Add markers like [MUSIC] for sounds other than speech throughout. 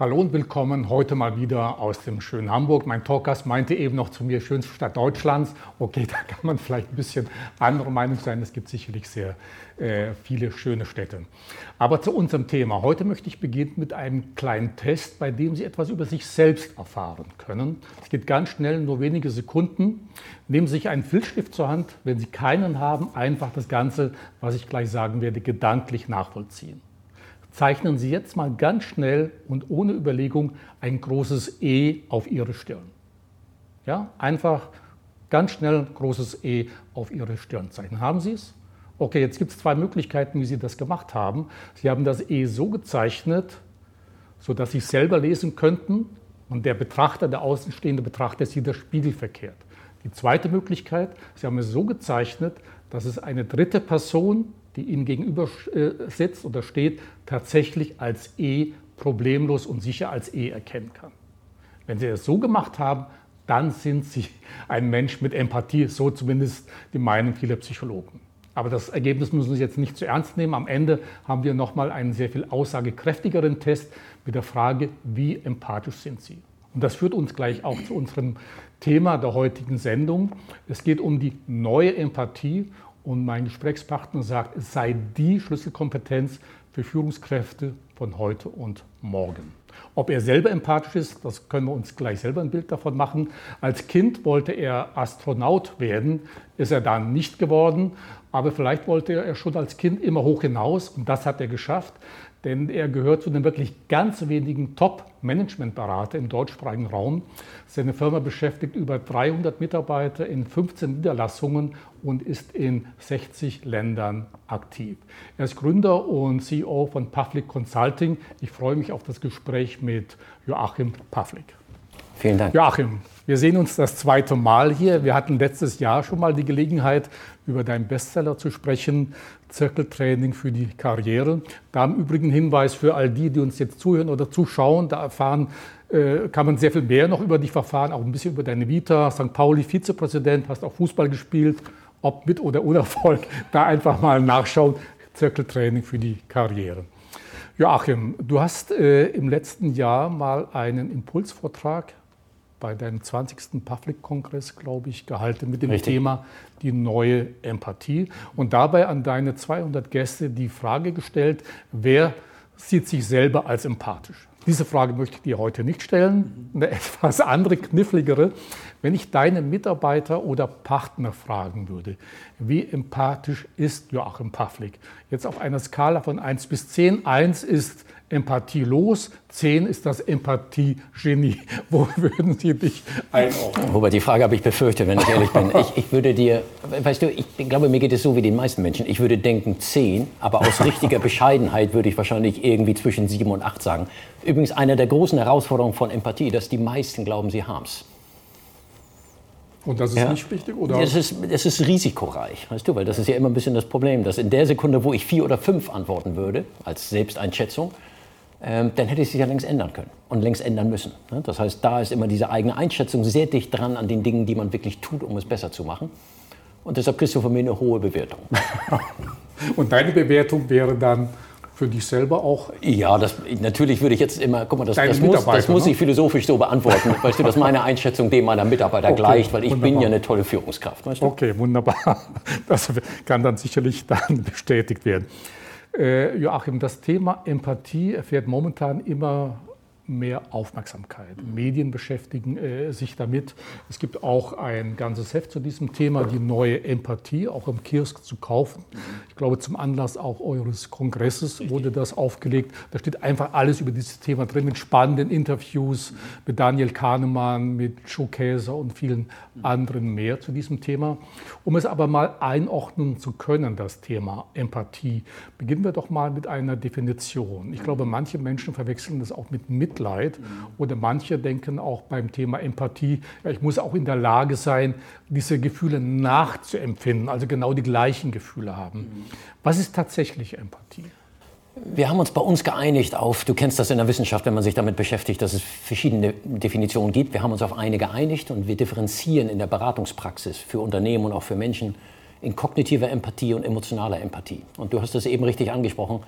Hallo und willkommen heute mal wieder aus dem schönen Hamburg. Mein Talkgast meinte eben noch zu mir, schönste Stadt Deutschlands. Okay, [LAUGHS] da kann man vielleicht ein bisschen anderer Meinung sein. Es gibt sicherlich sehr äh, viele schöne Städte. Aber zu unserem Thema. Heute möchte ich beginnen mit einem kleinen Test, bei dem Sie etwas über sich selbst erfahren können. Es geht ganz schnell, nur wenige Sekunden. Nehmen Sie sich einen Filzstift zur Hand. Wenn Sie keinen haben, einfach das Ganze, was ich gleich sagen werde, gedanklich nachvollziehen zeichnen Sie jetzt mal ganz schnell und ohne Überlegung ein großes E auf Ihre Stirn. Ja, einfach ganz schnell ein großes E auf Ihre Stirn zeichnen. Haben Sie es? Okay, jetzt gibt es zwei Möglichkeiten, wie Sie das gemacht haben. Sie haben das E so gezeichnet, sodass Sie es selber lesen könnten und der Betrachter, der außenstehende Betrachter, sieht das spiegelverkehrt. Die zweite Möglichkeit, Sie haben es so gezeichnet, dass es eine dritte Person die Ihnen gegenüber äh, sitzt oder steht, tatsächlich als E problemlos und sicher als E erkennen kann. Wenn Sie es so gemacht haben, dann sind Sie [LAUGHS] ein Mensch mit Empathie, so zumindest die Meinung vieler Psychologen. Aber das Ergebnis müssen Sie jetzt nicht zu ernst nehmen. Am Ende haben wir nochmal einen sehr viel aussagekräftigeren Test mit der Frage, wie empathisch sind Sie? Und das führt uns gleich auch zu unserem Thema der heutigen Sendung. Es geht um die neue Empathie und mein Gesprächspartner sagt, es sei die Schlüsselkompetenz für Führungskräfte von heute und morgen. Ob er selber empathisch ist, das können wir uns gleich selber ein Bild davon machen. Als Kind wollte er Astronaut werden, ist er dann nicht geworden, aber vielleicht wollte er schon als Kind immer hoch hinaus und das hat er geschafft denn er gehört zu den wirklich ganz wenigen Top-Management-Berater im deutschsprachigen Raum. Seine Firma beschäftigt über 300 Mitarbeiter in 15 Niederlassungen und ist in 60 Ländern aktiv. Er ist Gründer und CEO von Pavlik Consulting. Ich freue mich auf das Gespräch mit Joachim Pavlik. Vielen Dank. Joachim, wir sehen uns das zweite Mal hier. Wir hatten letztes Jahr schon mal die Gelegenheit, über deinen Bestseller zu sprechen, Zirkeltraining für die Karriere. Da im Übrigen Hinweis für all die, die uns jetzt zuhören oder zuschauen, da erfahren äh, kann man sehr viel mehr noch über dich verfahren, auch ein bisschen über deine Vita. St. Pauli Vizepräsident, hast auch Fußball gespielt, ob mit oder ohne Erfolg. [LAUGHS] Da einfach mal nachschauen. Zirkeltraining für die Karriere. Joachim, du hast äh, im letzten Jahr mal einen Impulsvortrag bei deinem 20. Public-Kongress, glaube ich, gehalten mit dem Richtig. Thema die neue Empathie. Und dabei an deine 200 Gäste die Frage gestellt, wer sieht sich selber als empathisch? Diese Frage möchte ich dir heute nicht stellen, eine [LAUGHS] etwas andere, kniffligere. Wenn ich deine Mitarbeiter oder Partner fragen würde, wie empathisch ist Joachim Pavlik? Jetzt auf einer Skala von 1 bis 10. 1 ist empathielos, 10 ist das Empathie-Genie. [LAUGHS] Wo würden Sie dich einordnen? Robert, die Frage habe ich befürchtet, wenn ich ehrlich bin. [LAUGHS] Ich, ich würde dir, weißt du, ich glaube, mir geht es so wie den meisten Menschen. Ich würde denken 10, aber aus richtiger [LAUGHS] Bescheidenheit würde ich wahrscheinlich irgendwie zwischen 7 und 8 sagen. Übrigens eine der großen Herausforderungen von Empathie, dass die meisten glauben, sie haben es. Und das ist ja. nicht wichtig, oder? Es ist, es ist risikoreich, weißt du, weil das ist ja immer ein bisschen das Problem, dass in der Sekunde, wo ich vier oder fünf antworten würde, als Selbsteinschätzung, dann hätte ich sich ja längst ändern können und längst ändern müssen. Ne? Das heißt, da ist immer diese eigene Einschätzung sehr dicht dran an den Dingen, die man wirklich tut, um es besser zu machen. Und deshalb kriegst du von mir eine hohe Bewertung. [LAUGHS] und deine Bewertung wäre dann für dich selber auch? Ja, das, natürlich würde ich jetzt immer, guck mal, das, das, muss, das muss, ich ne? philosophisch so beantworten, [LAUGHS] weißt du, dass meine Einschätzung dem meiner Mitarbeiter okay, gleicht, weil ich wunderbar. bin ja eine tolle Führungskraft. Weißt du? Okay, wunderbar. [LAUGHS] Das kann dann sicherlich dann bestätigt werden. Äh, Joachim, das Thema Empathie erfährt momentan immer mehr Aufmerksamkeit. Medien beschäftigen äh, sich damit. Es gibt auch ein ganzes Heft zu diesem Thema, die neue Empathie, auch im Kiosk zu kaufen. Ich glaube, zum Anlass auch eures Kongresses wurde das aufgelegt. Da steht einfach alles über dieses Thema drin, mit spannenden Interviews mit Daniel Kahnemann, mit Joe Käser und vielen anderen mehr zu diesem Thema. Um es aber mal einordnen zu können, das Thema Empathie, beginnen wir doch mal mit einer Definition. Ich glaube, manche Menschen verwechseln das auch mit Mitleid. Mitleid. Oder manche denken auch beim Thema Empathie, ja, ich muss auch in der Lage sein, diese Gefühle nachzuempfinden, also genau die gleichen Gefühle haben. Was ist tatsächlich Empathie? Wir haben uns bei uns geeinigt auf, du kennst das in der Wissenschaft, wenn man sich damit beschäftigt, dass es verschiedene Definitionen gibt. Wir haben uns auf eine geeinigt und wir differenzieren in der Beratungspraxis für Unternehmen und auch für Menschen in kognitiver Empathie und emotionaler Empathie. Und du hast das eben richtig angesprochen.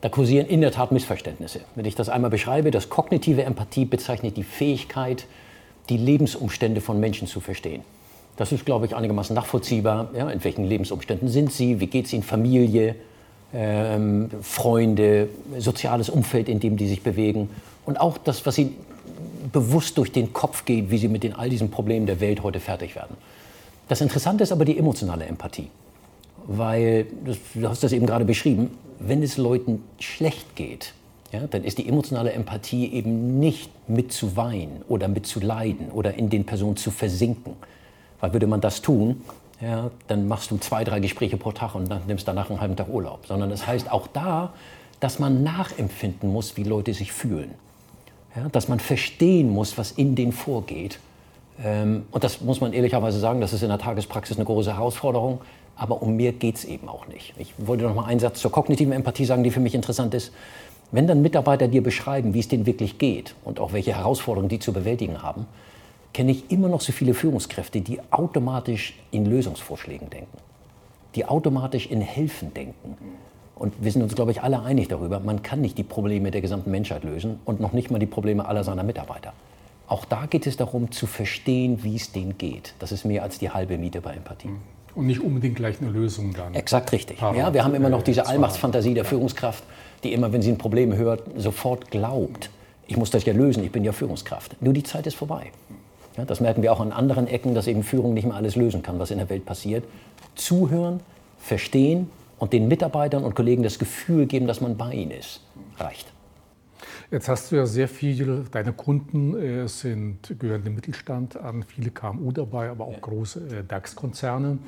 Da kursieren in der Tat Missverständnisse. Wenn ich das einmal beschreibe, das kognitive Empathie bezeichnet die Fähigkeit, die Lebensumstände von Menschen zu verstehen. Das ist, glaube ich, einigermaßen nachvollziehbar. Ja, in welchen Lebensumständen sind sie? Wie geht es ihnen? Familie, ähm, Freunde, soziales Umfeld, in dem die sich bewegen. Und auch das, was ihnen bewusst durch den Kopf geht, wie sie mit den, all diesen Problemen der Welt heute fertig werden. Das Interessante ist aber die emotionale Empathie. Weil, du hast das eben gerade beschrieben, wenn es Leuten schlecht geht, ja, dann ist die emotionale Empathie eben nicht mit zu weinen oder mit zu leiden oder in den Personen zu versinken. Weil würde man das tun, ja, dann machst du zwei, drei Gespräche pro Tag und dann nimmst danach einen halben Tag Urlaub. Sondern das heißt auch da, dass man nachempfinden muss, wie Leute sich fühlen. Ja, dass man verstehen muss, was in denen vorgeht. Ähm, und das muss man ehrlicherweise sagen, das ist in der Tagespraxis eine große Herausforderung. Aber um mehr geht es eben auch nicht. Ich wollte noch mal einen Satz zur kognitiven Empathie sagen, die für mich interessant ist. Wenn dann Mitarbeiter dir beschreiben, wie es denen wirklich geht und auch welche Herausforderungen die zu bewältigen haben, kenne ich immer noch so viele Führungskräfte, die automatisch in Lösungsvorschlägen denken, die automatisch in Helfen denken. Und wir sind uns, glaube ich, alle einig darüber, man kann nicht die Probleme der gesamten Menschheit lösen und noch nicht mal die Probleme aller seiner Mitarbeiter. Auch da geht es darum, zu verstehen, wie es denen geht. Das ist mehr als die halbe Miete bei Empathie. Und nicht unbedingt gleich eine Lösung dann. Exakt richtig. Ja, wir haben immer noch diese Allmachtsfantasie der Führungskraft, die immer, wenn sie ein Problem hört, sofort glaubt, ich muss das ja lösen, ich bin ja Führungskraft. Nur die Zeit ist vorbei. Ja, das merken wir auch an anderen Ecken, dass eben Führung nicht mehr alles lösen kann, was in der Welt passiert. Zuhören, verstehen und den Mitarbeitern und Kollegen das Gefühl geben, dass man bei ihnen ist, reicht. Jetzt hast du ja sehr viele, deine Kunden äh, sind, gehören dem Mittelstand an, viele KMU dabei, aber auch große äh, DAX-Konzerne.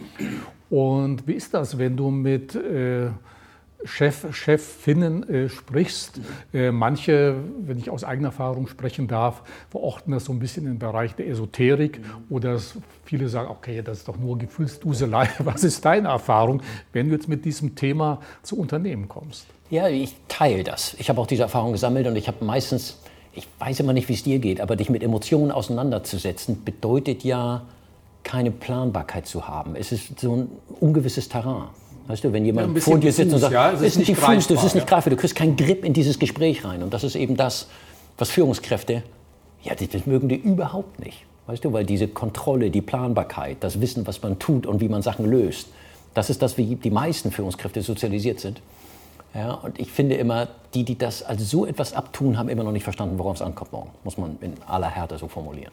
Und wie ist das, wenn du mit äh, Chef, Chefinnen äh, sprichst. Äh, manche, wenn ich aus eigener Erfahrung sprechen darf, verorten das so ein bisschen im Bereich der Esoterik mhm. oder viele sagen, okay, das ist doch nur Gefühlsduselei. [LAUGHS] Was ist deine Erfahrung, wenn du jetzt mit diesem Thema zu Unternehmen kommst? Ja, ich teile das. Ich habe auch diese Erfahrung gesammelt und ich habe meistens, ich weiß immer nicht, wie es dir geht, aber dich mit Emotionen auseinanderzusetzen, bedeutet ja, keine Planbarkeit zu haben. Es ist so ein ungewisses Terrain. Weißt du, wenn jemand ja, vor dir sitzt und sagt, ja, es ist nicht diffus, das ist nicht greifbar, du kriegst keinen Grip in dieses Gespräch rein. Und das ist eben das, was Führungskräfte, ja, das, das mögen die überhaupt nicht. Weißt du, weil diese Kontrolle, die Planbarkeit, das Wissen, was man tut und wie man Sachen löst, das ist das, wie die meisten Führungskräfte sozialisiert sind. Ja, und ich finde immer, die, die das als so etwas abtun, haben immer noch nicht verstanden, worauf es ankommt morgen. Muss man in aller Härte so formulieren.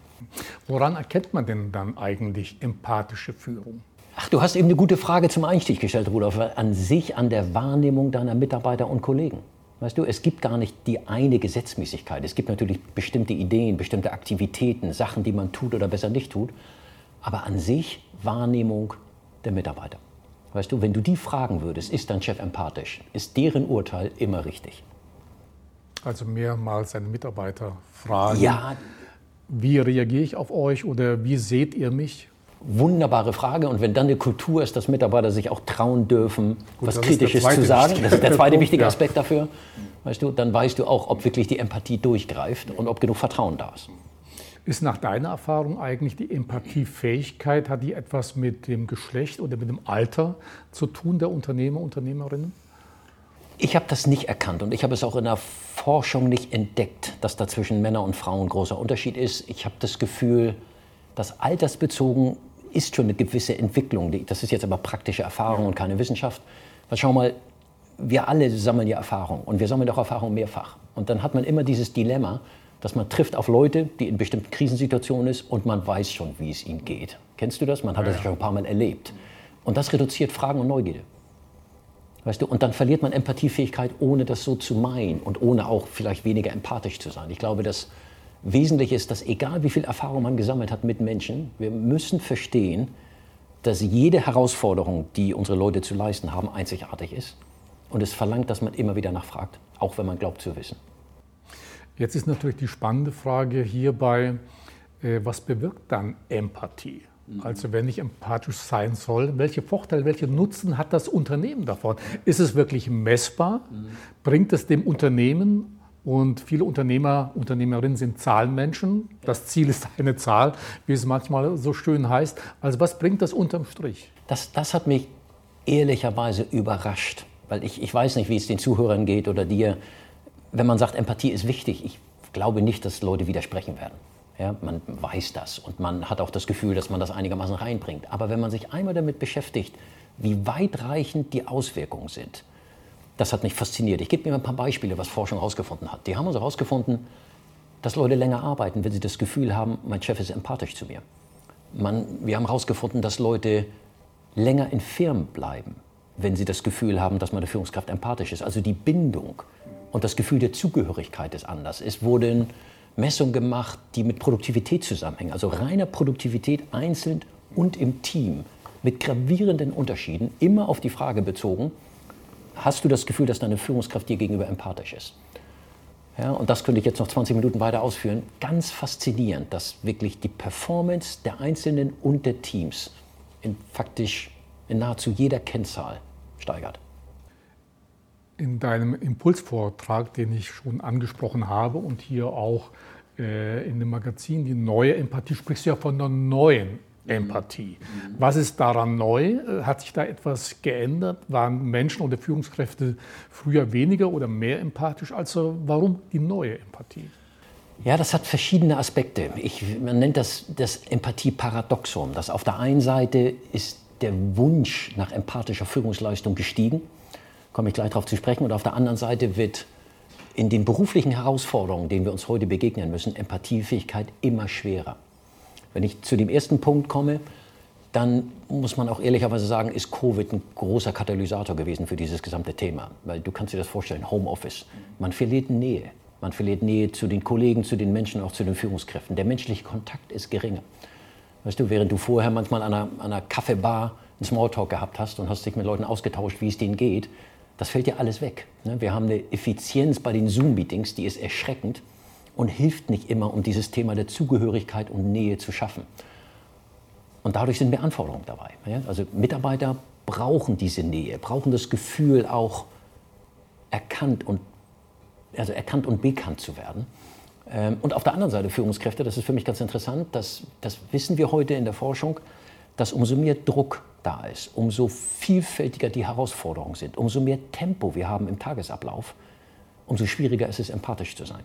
Woran erkennt man denn dann eigentlich empathische Führung? Ach, du hast eben eine gute Frage zum Einstieg gestellt, Rudolf. An sich, an der Wahrnehmung deiner Mitarbeiter und Kollegen. Weißt du, es gibt gar nicht die eine Gesetzmäßigkeit. Es gibt natürlich bestimmte Ideen, bestimmte Aktivitäten, Sachen, die man tut oder besser nicht tut. Aber an sich Wahrnehmung der Mitarbeiter. Weißt du, wenn du die fragen würdest, ist dein Chef empathisch, ist deren Urteil immer richtig. Also mehrmals seine Mitarbeiter fragen. Ja. Wie reagiere ich auf euch oder wie seht ihr mich? Wunderbare Frage. Und wenn dann eine Kultur ist, dass Mitarbeiter sich auch trauen dürfen, Gut, was Kritisches zu sagen, das ist der [LAUGHS] zweite wichtige Aspekt dafür, weißt du, dann weißt du auch, ob wirklich die Empathie durchgreift und ob genug Vertrauen da ist. Ist nach deiner Erfahrung eigentlich die Empathiefähigkeit, hat die etwas mit dem Geschlecht oder mit dem Alter zu tun der Unternehmer, Unternehmerinnen? Ich habe das nicht erkannt und ich habe es auch in der Forschung nicht entdeckt, dass da zwischen Männern und Frauen ein großer Unterschied ist. Ich habe das Gefühl, dass altersbezogen ist schon eine gewisse Entwicklung. Das ist jetzt aber praktische Erfahrung und keine Wissenschaft. Weil schau mal, wir alle sammeln ja Erfahrung und wir sammeln auch Erfahrung mehrfach. Und dann hat man immer dieses Dilemma, dass man trifft auf Leute, die in bestimmten Krisensituationen sind und man weiß schon, wie es ihnen geht. Kennst du das? Man hat das ja. schon ein paar Mal erlebt. Und das reduziert Fragen und Neugierde. Weißt du, und dann verliert man Empathiefähigkeit, ohne das so zu meinen und ohne auch vielleicht weniger empathisch zu sein. Ich glaube, dass Wesentlich ist, dass egal wie viel Erfahrung man gesammelt hat mit Menschen, wir müssen verstehen, dass jede Herausforderung, die unsere Leute zu leisten haben, einzigartig ist. Und es verlangt, dass man immer wieder nachfragt, auch wenn man glaubt zu wissen. Jetzt ist natürlich die spannende Frage hierbei, äh, was bewirkt dann Empathie? Mhm. Also wenn ich empathisch sein soll, welche Vorteile, welche Nutzen hat das Unternehmen davon? Ist es wirklich messbar? Mhm. Bringt es dem Unternehmen und viele Unternehmer, Unternehmerinnen sind Zahlenmenschen. Das Ziel ist eine Zahl, wie es manchmal so schön heißt. Also was bringt das unterm Strich? Das, das hat mich ehrlicherweise überrascht, Weil ich, ich weiß nicht, wie es den Zuhörern geht oder dir. Wenn man sagt, Empathie ist wichtig, ich glaube nicht, dass Leute widersprechen werden. Ja, man weiß das und man hat auch das Gefühl, dass man das einigermaßen reinbringt. Aber wenn man sich einmal damit beschäftigt, wie weitreichend die Auswirkungen sind, das hat mich fasziniert. Ich gebe mir ein paar Beispiele, was Forschung herausgefunden hat. Die haben also herausgefunden, dass Leute länger arbeiten, wenn sie das Gefühl haben, mein Chef ist empathisch zu mir. Man, wir haben herausgefunden, dass Leute länger in Firmen bleiben, wenn sie das Gefühl haben, dass meine Führungskraft empathisch ist. Also die Bindung und das Gefühl der Zugehörigkeit ist anders. Es wurden Messungen gemacht, die mit Produktivität zusammenhängen. Also reiner Produktivität einzeln und im Team mit gravierenden Unterschieden, immer auf die Frage bezogen, hast du das Gefühl, dass deine Führungskraft dir gegenüber empathisch ist? Ja, und das könnte ich jetzt noch 20 Minuten weiter ausführen. Ganz faszinierend, dass wirklich die Performance der Einzelnen und der Teams in faktisch in nahezu jeder Kennzahl steigert. In deinem Impulsvortrag, den ich schon angesprochen habe und hier auch äh, in dem Magazin Die neue Empathie, sprichst du ja von der neuen Empathie. Was ist daran neu? Hat sich da etwas geändert? Waren Menschen oder Führungskräfte früher weniger oder mehr empathisch? Also warum die neue Empathie? Ja, das hat verschiedene Aspekte. Ich, man nennt das das Empathie-Paradoxon. Das auf der einen Seite ist der Wunsch nach empathischer Führungsleistung gestiegen, komme ich gleich darauf zu sprechen, und auf der anderen Seite wird in den beruflichen Herausforderungen, denen wir uns heute begegnen müssen, Empathiefähigkeit immer schwerer. Wenn ich zu dem ersten Punkt komme, dann muss man auch ehrlicherweise sagen, ist Covid ein großer Katalysator gewesen für dieses gesamte Thema. Weil du kannst dir das vorstellen, Homeoffice. Man verliert Nähe. Man verliert Nähe zu den Kollegen, zu den Menschen, auch zu den Führungskräften. Der menschliche Kontakt ist geringer. Weißt du, während du vorher manchmal an einer, einer Kaffeebar einen Smalltalk gehabt hast und hast dich mit Leuten ausgetauscht, wie es denen geht, das fällt dir alles weg. Ne? Wir haben eine Effizienz bei den Zoom-Meetings, die ist erschreckend und hilft nicht immer, um dieses Thema der Zugehörigkeit und Nähe zu schaffen. Und dadurch sind mehr Anforderungen dabei. Also Mitarbeiter brauchen diese Nähe, brauchen das Gefühl auch erkannt und, also erkannt und bekannt zu werden. Ähm, und auf der anderen Seite Führungskräfte, das ist für mich ganz interessant, das, das wissen wir heute in der Forschung, dass umso mehr Druck da ist, umso vielfältiger die Herausforderungen sind, umso mehr Tempo wir haben im Tagesablauf, umso schwieriger ist es, empathisch zu sein.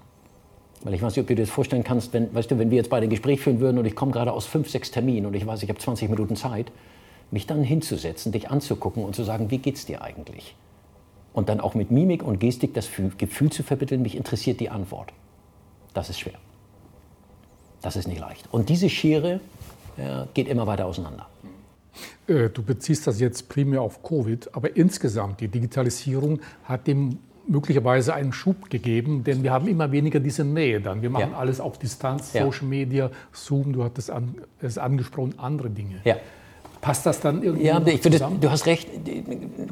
Weil ich weiß nicht, ob du dir das vorstellen kannst, wenn, weißt du, wenn wir jetzt beide ein Gespräch führen würden und ich komme gerade aus fünf, sechs Terminen und ich weiß, ich habe 20 Minuten Zeit, mich dann hinzusetzen, dich anzugucken und zu sagen, wie geht's dir eigentlich? Und dann auch mit Mimik und Gestik das Gefühl zu vermitteln, mich interessiert die Antwort. Das ist schwer. Das ist nicht leicht. Und diese Schere äh, geht immer weiter auseinander. Äh, du beziehst das jetzt primär auf Covid, aber insgesamt die Digitalisierung hat dem möglicherweise einen Schub gegeben, denn wir haben immer weniger diese Nähe dann. Wir machen ja. alles auf Distanz, ja. Social Media, Zoom, du hattest an, es angesprochen, andere Dinge. Ja. Passt das dann irgendwie ja, ich würde, Du hast recht,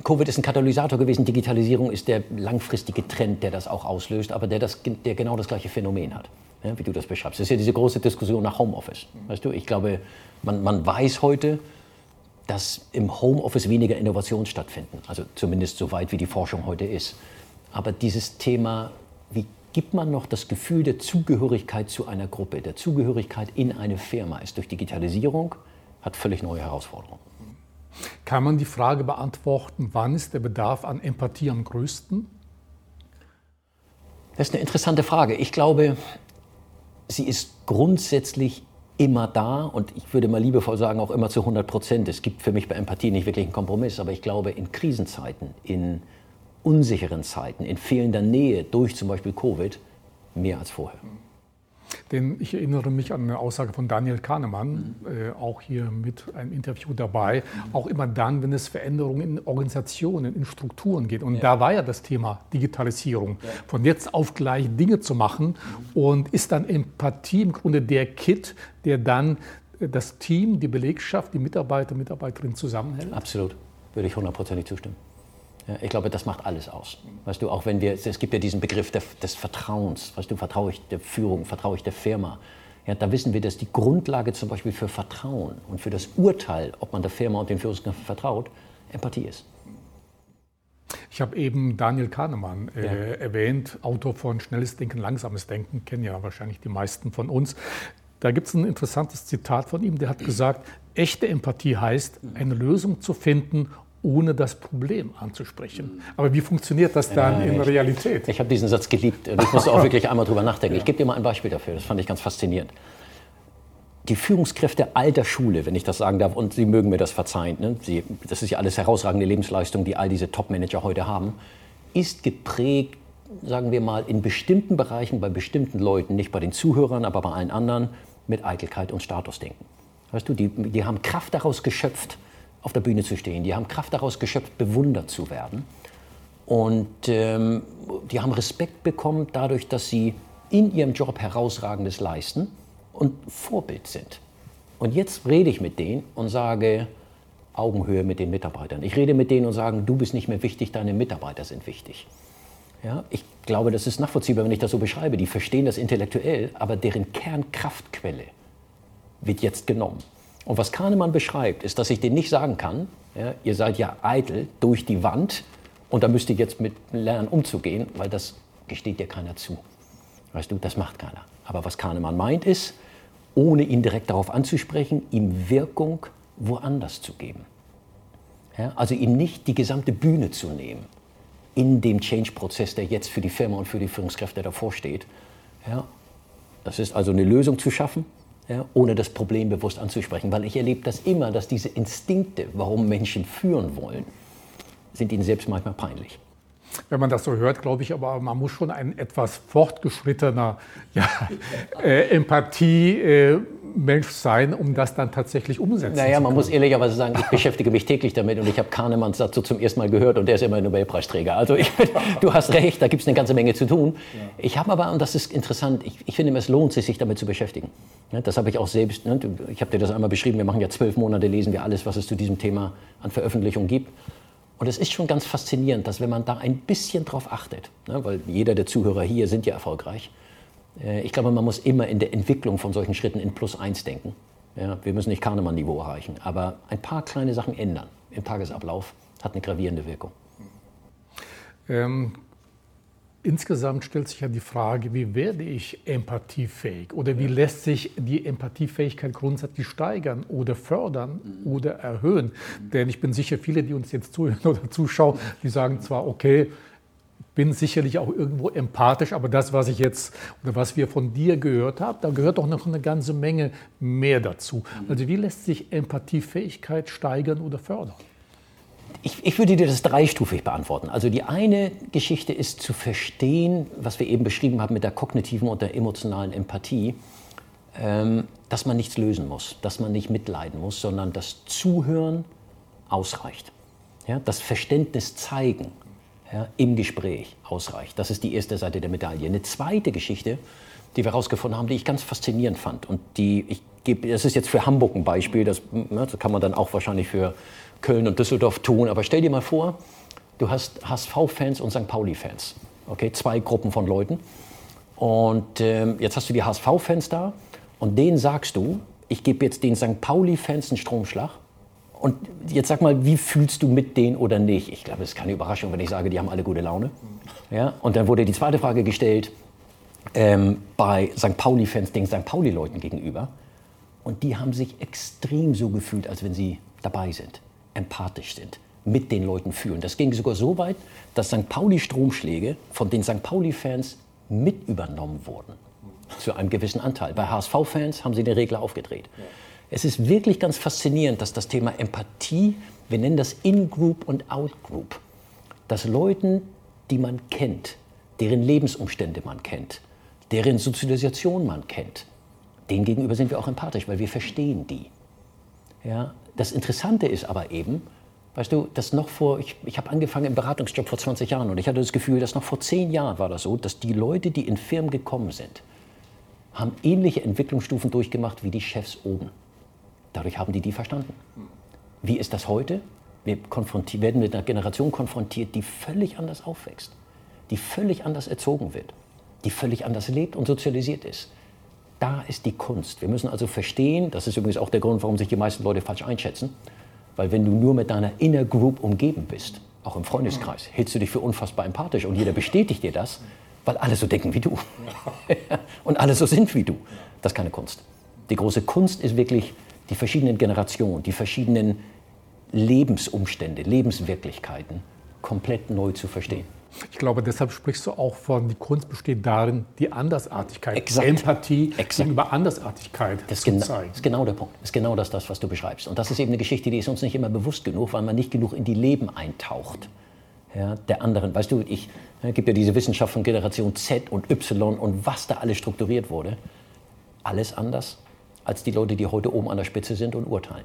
Covid ist ein Katalysator gewesen, Digitalisierung ist der langfristige Trend, der das auch auslöst, aber der, das, der genau das gleiche Phänomen hat, wie du das beschreibst. Das ist ja diese große Diskussion nach Homeoffice. Weißt du, ich glaube, man, man weiß heute, dass im Homeoffice weniger Innovationen stattfinden, also zumindest so weit, wie die Forschung heute ist. Aber dieses Thema, wie gibt man noch das Gefühl der Zugehörigkeit zu einer Gruppe, der Zugehörigkeit in eine Firma, ist durch Digitalisierung, hat völlig neue Herausforderungen. Kann man die Frage beantworten, wann ist der Bedarf an Empathie am größten? Das ist eine interessante Frage. Ich glaube, sie ist grundsätzlich immer da und ich würde mal liebevoll sagen, auch immer zu 100 Prozent. Es gibt für mich bei Empathie nicht wirklich einen Kompromiss, aber ich glaube, in Krisenzeiten, in unsicheren Zeiten, in fehlender Nähe durch zum Beispiel Covid, mehr als vorher. Denn ich erinnere mich an eine Aussage von Daniel Kahnemann, äh, auch hier mit einem Interview dabei, auch immer dann, wenn es Veränderungen in Organisationen, in Strukturen geht. Und ja. da war ja das Thema Digitalisierung. Ja. Von jetzt auf gleich Dinge zu machen und ist dann Empathie im Grunde der Kit, der dann äh, das Team, die Belegschaft, die Mitarbeiter, Mitarbeiterinnen zusammenhält? Absolut, würde ich hundertprozentig zustimmen. Ja, ich glaube, das macht alles aus. Weißt du, auch wenn wir, es gibt ja diesen Begriff der, des Vertrauens. Weißt du, vertraue ich der Führung, vertraue ich der Firma. Ja, da wissen wir, dass die Grundlage zum Beispiel für Vertrauen und für das Urteil, ob man der Firma und den Führungskräften vertraut, Empathie ist. Ich habe eben Daniel Kahnemann äh, ja. erwähnt, Autor von Schnelles Denken, Langsames Denken, kennen ja wahrscheinlich die meisten von uns. Da gibt es ein interessantes Zitat von ihm, der hat gesagt, echte Empathie heißt, eine Lösung zu finden, ohne das Problem anzusprechen. Aber wie funktioniert das dann ja, in der Realität? Ich habe diesen Satz geliebt und ich musste auch [LAUGHS] wirklich einmal drüber nachdenken. Ja. Ich gebe dir mal ein Beispiel dafür, das fand ich ganz faszinierend. Die Führungskräfte alter Schule, wenn ich das sagen darf, und Sie mögen mir das verzeihen, ne? Sie, das ist ja alles herausragende Lebensleistung, die all diese Top-Manager heute haben, ist geprägt, sagen wir mal, in bestimmten Bereichen, bei bestimmten Leuten, nicht bei den Zuhörern, aber bei allen anderen, mit Eitelkeit und Statusdenken. Weißt du, die, die haben Kraft daraus geschöpft, auf der Bühne zu stehen. Die haben Kraft daraus geschöpft, bewundert zu werden. Und ähm, die haben Respekt bekommen dadurch, dass sie in ihrem Job herausragendes leisten und Vorbild sind. Und jetzt rede ich mit denen und sage Augenhöhe mit den Mitarbeitern. Ich rede mit denen und sage, du bist nicht mehr wichtig, deine Mitarbeiter sind wichtig. Ja, ich glaube, das ist nachvollziehbar, wenn ich das so beschreibe. Die verstehen das intellektuell, aber deren Kernkraftquelle wird jetzt genommen. Und was Kahnemann beschreibt, ist, dass ich denen nicht sagen kann, ja, ihr seid ja eitel durch die Wand und da müsst ihr jetzt mit lernen umzugehen, weil das gesteht dir keiner zu. Weißt du, das macht keiner. Aber was Kahnemann meint ist, ohne ihn direkt darauf anzusprechen, ihm Wirkung woanders zu geben. Ja, also ihm nicht die gesamte Bühne zu nehmen in dem Change-Prozess, der jetzt für die Firma und für die Führungskräfte davor steht. Ja, das ist also eine Lösung zu schaffen, ja, ohne das Problem bewusst anzusprechen. Weil ich erlebe das immer, dass diese Instinkte, warum Menschen führen wollen, sind ihnen selbst manchmal peinlich. Wenn man das so hört, glaube ich, aber man muss schon ein etwas fortgeschrittener ja, [LAUGHS] äh, Empathie. Äh, Mensch sein, um das dann tatsächlich umsetzen naja, zu können. Naja, man muss ehrlicherweise sagen, ich beschäftige mich täglich damit und ich habe Kahnemanns dazu zum ersten Mal gehört und der ist immer Nobelpreisträger. Also ich, [LAUGHS] du hast recht, da gibt es eine ganze Menge zu tun. Ich habe aber, und das ist interessant, ich, ich finde, es lohnt sich, sich damit zu beschäftigen. Das habe ich auch selbst, ne, ich habe dir das einmal beschrieben, wir machen ja zwölf Monate, lesen wir alles, was es zu diesem Thema an Veröffentlichungen gibt. Und es ist schon ganz faszinierend, dass wenn man da ein bisschen drauf achtet, ne, weil jeder der Zuhörer hier sind ja erfolgreich, äh, ich glaube, man muss immer in der Entwicklung von solchen Schritten in Plus 1 denken. Ja, wir müssen nicht Kahnemann-Niveau erreichen, aber ein paar kleine Sachen ändern im Tagesablauf hat eine gravierende Wirkung. Ähm, insgesamt stellt sich ja die Frage, wie werde ich empathiefähig oder wie ja. lässt sich die Empathiefähigkeit grundsätzlich steigern oder fördern mhm. oder erhöhen? Mhm. Denn ich bin sicher, viele, die uns jetzt zuhören oder zuschauen, die sagen zwar, okay, bin sicherlich auch irgendwo empathisch, aber das, was ich jetzt oder was wir von dir gehört haben, da gehört doch noch eine ganze Menge mehr dazu. Also wie lässt sich Empathiefähigkeit steigern oder fördern? Ich, ich, würde dir das dreistufig beantworten. Also die eine Geschichte ist zu verstehen, was wir eben beschrieben haben mit der kognitiven und der emotionalen Empathie, ähm, dass man nichts lösen muss, dass man nicht mitleiden muss, sondern das Zuhören ausreicht. Ja, das Verständnis zeigen ja, im Gespräch ausreicht. Das ist die erste Seite der Medaille. Eine zweite Geschichte, die wir herausgefunden haben, die ich ganz faszinierend fand und die ich gebe, das ist jetzt für Hamburg ein Beispiel, das, ne, das kann man dann auch wahrscheinlich für Köln und Düsseldorf tun, aber stell dir mal vor, du hast HSV-Fans und St. Pauli-Fans, okay, zwei Gruppen von Leuten und ähm, jetzt hast du die HSV-Fans da und denen sagst du, ich gebe jetzt den St. Pauli-Fans einen Stromschlag und jetzt sag mal, wie fühlst du mit denen oder nicht? Ich glaube, es ist keine Überraschung, wenn ich sage, die haben alle gute Laune. Ja? Und dann wurde die zweite Frage gestellt ähm, bei St. Pauli-Fans, den St. Pauli-Leuten gegenüber. Und die haben sich extrem so gefühlt, als wenn sie dabei sind, empathisch sind, mit den Leuten fühlen. Das ging sogar so weit, dass St. Pauli-Stromschläge von den St. Pauli-Fans mit übernommen wurden. Zu einem gewissen Anteil. Bei HSV-Fans haben sie den Regler aufgedreht. Ja. Es ist wirklich ganz faszinierend, dass das Thema Empathie, wir nennen das In-Group und Out-Group, dass Leuten, die man kennt, deren Lebensumstände man kennt, deren Sozialisation man kennt, denen gegenüber sind wir auch empathisch, weil wir verstehen die. Ja? Das Interessante ist aber eben, weißt du, dass noch vor, ich, ich habe angefangen im Beratungsjob vor 20 Jahren und ich hatte das Gefühl, dass noch vor 10 Jahren war das so, dass die Leute, die in Firmen gekommen sind, haben ähnliche Entwicklungsstufen durchgemacht wie die Chefs oben. Dadurch haben die die verstanden. Wie ist das heute? Wir werden mit einer Generation konfrontiert, die völlig anders aufwächst, die völlig anders erzogen wird, die völlig anders lebt und sozialisiert ist. Da ist die Kunst. Wir müssen also verstehen, das ist übrigens auch der Grund, warum sich die meisten Leute falsch einschätzen, weil wenn du nur mit deiner Inner Group umgeben bist, auch im Freundeskreis, hältst du dich für unfassbar empathisch und jeder bestätigt dir das, weil alle so denken wie du [LAUGHS] und alle so sind wie du. Das ist keine Kunst. Die große Kunst ist wirklich die verschiedenen Generationen, die verschiedenen Lebensumstände, Lebenswirklichkeiten komplett neu zu verstehen. Ich glaube, deshalb sprichst du auch von, die Kunst besteht darin, die Andersartigkeit, Exakt. Empathie Exakt. gegenüber Andersartigkeit Das zu zeigen. ist genau der Punkt. Das ist genau das, das, was du beschreibst. Und das ist eben eine Geschichte, die ist uns nicht immer bewusst genug, weil man nicht genug in die Leben eintaucht. Ja, der anderen. Weißt du, ich ja, gibt ja diese Wissenschaft von Generation Z und Y und was da alles strukturiert wurde. Alles anders als die Leute, die heute oben an der Spitze sind und urteilen.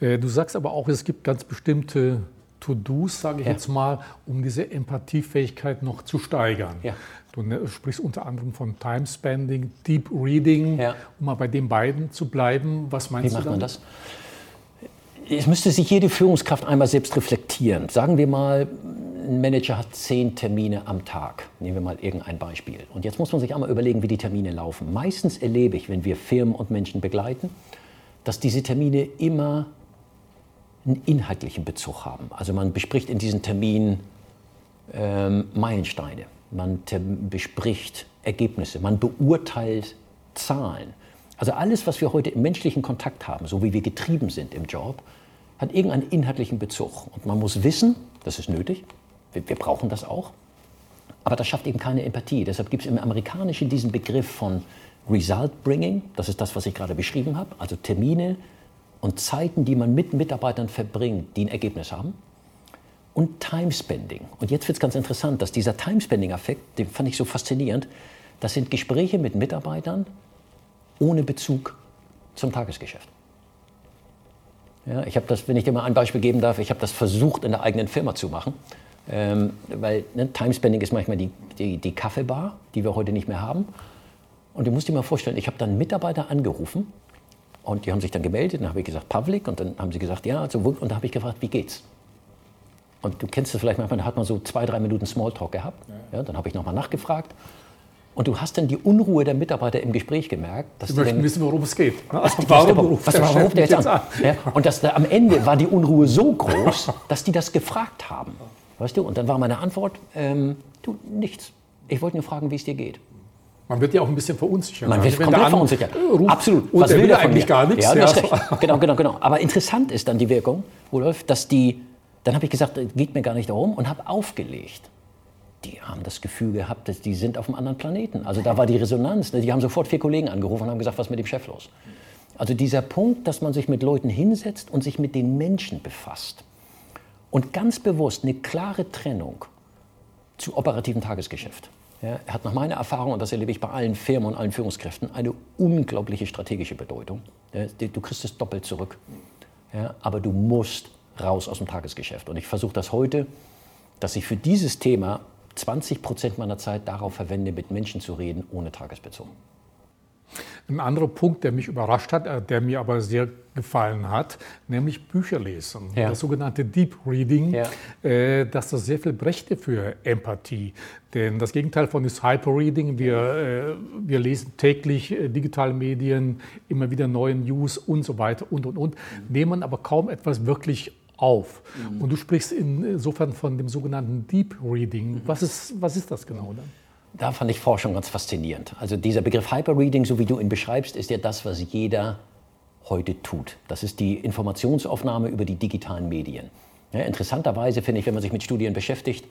Äh, Du sagst aber auch, es gibt ganz bestimmte To-Dos, sage ich Ja. jetzt mal, um diese Empathiefähigkeit noch zu steigern. Ja. Du ne- sprichst unter anderem von Time Spending, Deep Reading, Ja. um mal bei den beiden zu bleiben. Was meinst Wie du macht man das? Es müsste sich jede Führungskraft einmal selbst reflektieren. Sagen wir mal, ein Manager hat zehn Termine am Tag. Nehmen wir mal irgendein Beispiel. Und jetzt muss man sich einmal überlegen, wie die Termine laufen. Meistens erlebe ich, wenn wir Firmen und Menschen begleiten, dass diese Termine immer einen inhaltlichen Bezug haben. Also man bespricht in diesen Terminen ähm, Meilensteine, man bespricht Ergebnisse, man beurteilt Zahlen. Also alles, was wir heute im menschlichen Kontakt haben, so wie wir getrieben sind im Job, hat irgendeinen inhaltlichen Bezug. Und man muss wissen, das ist nötig, wir, wir brauchen das auch, aber das schafft eben keine Empathie. Deshalb gibt es im Amerikanischen diesen Begriff von Result Bringing, das ist das, was ich gerade beschrieben habe, also Termine und Zeiten, die man mit Mitarbeitern verbringt, die ein Ergebnis haben und Time Spending. Und jetzt wird es ganz interessant, dass dieser Time Spending-Effekt, den fand ich so faszinierend, das sind Gespräche mit Mitarbeitern ohne Bezug zum Tagesgeschäft. Ja, ich habe das, wenn ich dir mal ein Beispiel geben darf, ich habe das versucht in der eigenen Firma zu machen, ähm, weil ne, Time Spending ist manchmal die, die, die Kaffeebar, die wir heute nicht mehr haben. Und du musst dir mal vorstellen, ich habe dann Mitarbeiter angerufen und die haben sich dann gemeldet, dann habe ich gesagt, Pavlik, und dann haben sie gesagt, ja, also, und da habe ich gefragt, wie geht's? Und du kennst das vielleicht manchmal, da hat man so zwei, drei Minuten Smalltalk gehabt. Ja, dann habe ich nochmal nachgefragt. Und du hast dann die Unruhe der Mitarbeiter im Gespräch gemerkt. Dass Sie die möchten dann- wissen, worum es geht. [LAUGHS] Also ist warum der ruft der der jetzt an? Ja, und das, da, am Ende war die Unruhe so groß, [LAUGHS] dass die das gefragt haben. Weißt du? Und dann war meine Antwort, ähm, du, nichts. Ich wollte nur fragen, wie es dir geht. Man wird ja auch ein bisschen verunsichert. Man Also wird komplett verunsichert. äh, ruft Absolut. Und Was der will will der eigentlich gar nichts. Ja, du hast Ja. recht. Genau, genau, genau. Aber interessant ist dann die Wirkung, Rudolf, dass die, dann habe ich gesagt, es geht mir gar nicht darum und habe aufgelegt. Die haben das Gefühl gehabt, dass die sind auf einem anderen Planeten. Also da war die Resonanz. ne? Die haben sofort vier Kollegen angerufen und haben gesagt, was ist mit dem Chef los? Also dieser Punkt, dass man sich mit Leuten hinsetzt und sich mit den Menschen befasst und ganz bewusst eine klare Trennung zu operativen Tagesgeschäft. Ja, hat nach meiner Erfahrung, und das erlebe ich bei allen Firmen und allen Führungskräften, eine unglaubliche strategische Bedeutung. Ja, du kriegst es doppelt zurück. Ja, aber du musst raus aus dem Tagesgeschäft. Und ich versuche das heute, dass ich für dieses Thema 20 Prozent meiner Zeit darauf verwende, mit Menschen zu reden, ohne Tagesbezug. Ein anderer Punkt, der mich überrascht hat, äh, der mir aber sehr gefallen hat, nämlich Bücher lesen. Ja. Das sogenannte Deep Reading, Ja. äh, dass das sehr viel brächte für Empathie. Denn das Gegenteil von ist Hyper Reading. Wir, äh, wir lesen täglich digitale Medien, immer wieder neue News und so weiter und und und, nehmen aber kaum etwas wirklich auf. Und du sprichst insofern von dem sogenannten Deep Reading. Was ist, was ist das genau dann? Da fand ich Forschung ganz faszinierend. Also dieser Begriff Hyperreading, so wie du ihn beschreibst, ist ja das, was jeder heute tut. Das ist die Informationsaufnahme über die digitalen Medien. Ja, interessanterweise finde ich, wenn man sich mit Studien beschäftigt,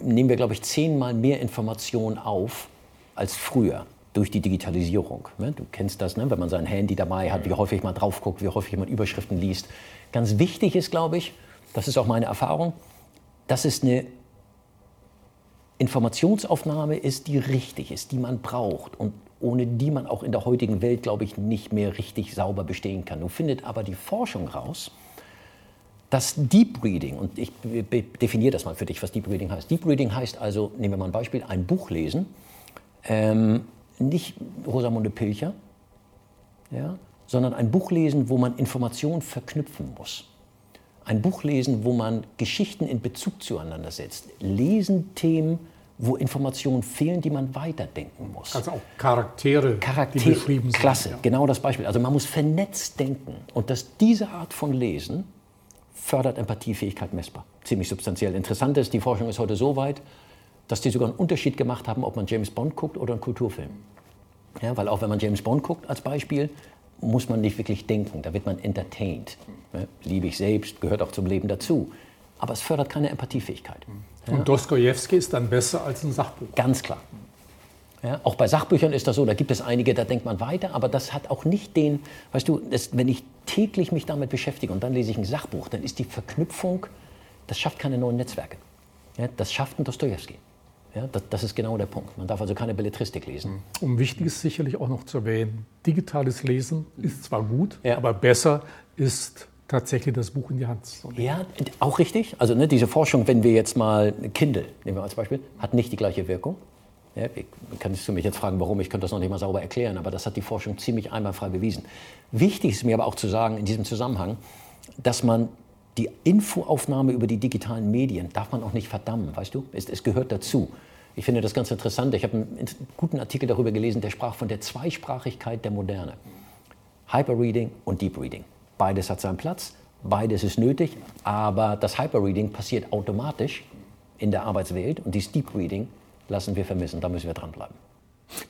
nehmen wir, glaube ich, zehnmal mehr Informationen auf als früher durch die Digitalisierung. Du kennst das, ne? wenn man sein Handy dabei hat, wie häufig man drauf guckt, wie häufig man Überschriften liest. Ganz wichtig ist, glaube ich, das ist auch meine Erfahrung, dass es eine Informationsaufnahme ist, die richtig ist, die man braucht und ohne die man auch in der heutigen Welt, glaube ich, nicht mehr richtig sauber bestehen kann. Nun findet aber die Forschung raus, dass Deep Reading, und ich definiere das mal für dich, was Deep Reading heißt. Deep Reading heißt also, nehmen wir mal ein Beispiel, ein Buch lesen, ähm, nicht Rosamunde Pilcher, ja, sondern ein Buch lesen, wo man Informationen verknüpfen muss. Ein Buch lesen, wo man Geschichten in Bezug zueinander setzt. Lesen Themen, wo Informationen fehlen, die man weiterdenken muss. Also auch Charaktere, die Charakter, beschrieben sind. Klasse, Ja. genau das Beispiel. Also man muss vernetzt denken. Und dass diese Art von Lesen fördert Empathiefähigkeit messbar. Ziemlich substanziell. Interessant ist, die Forschung ist heute so weit, dass die sogar einen Unterschied gemacht haben, ob man James Bond guckt oder einen Kulturfilm. Ja, weil auch wenn man James Bond guckt als Beispiel, muss man nicht wirklich denken, da wird man entertained. Liebe ich selbst, gehört auch zum Leben dazu. Aber es fördert keine Empathiefähigkeit. Und Dostoevsky ist dann besser als ein Sachbuch. Ganz klar. Ja, auch bei Sachbüchern ist das so, da gibt es einige, da denkt man weiter, aber das hat auch nicht den, weißt du, das, wenn ich täglich mich damit beschäftige und dann lese ich ein Sachbuch, dann ist die Verknüpfung, das schafft keine neuen Netzwerke. Ja, das schafft ein Dostoevsky. Ja, das, das, ist genau der Punkt. Man darf also keine Belletristik lesen. Und wichtig ist sicherlich auch noch zu erwähnen, digitales Lesen ist zwar gut, aber besser ist tatsächlich das Buch in die Hand zu nehmen. Ja, auch richtig. Also ne, diese Forschung, wenn wir jetzt mal Kindle nehmen wir als Beispiel, hat nicht die gleiche Wirkung. Ja, kannst du mich jetzt fragen, warum? Ich könnte das noch nicht mal sauber erklären, aber das hat die Forschung ziemlich einwandfrei bewiesen. Wichtig ist mir aber auch zu sagen in diesem Zusammenhang, dass man die Infoaufnahme über die digitalen Medien darf man auch nicht verdammen, weißt du? Es, es gehört dazu. Ich finde das ganz interessant. Ich habe einen guten Artikel darüber gelesen, der sprach von der Zweisprachigkeit der Moderne. Hyperreading und Deep Reading. Beides hat seinen Platz, beides ist nötig, aber das Hyperreading passiert automatisch in der Arbeitswelt und dieses Deep Reading lassen wir vermissen. Da müssen wir dranbleiben.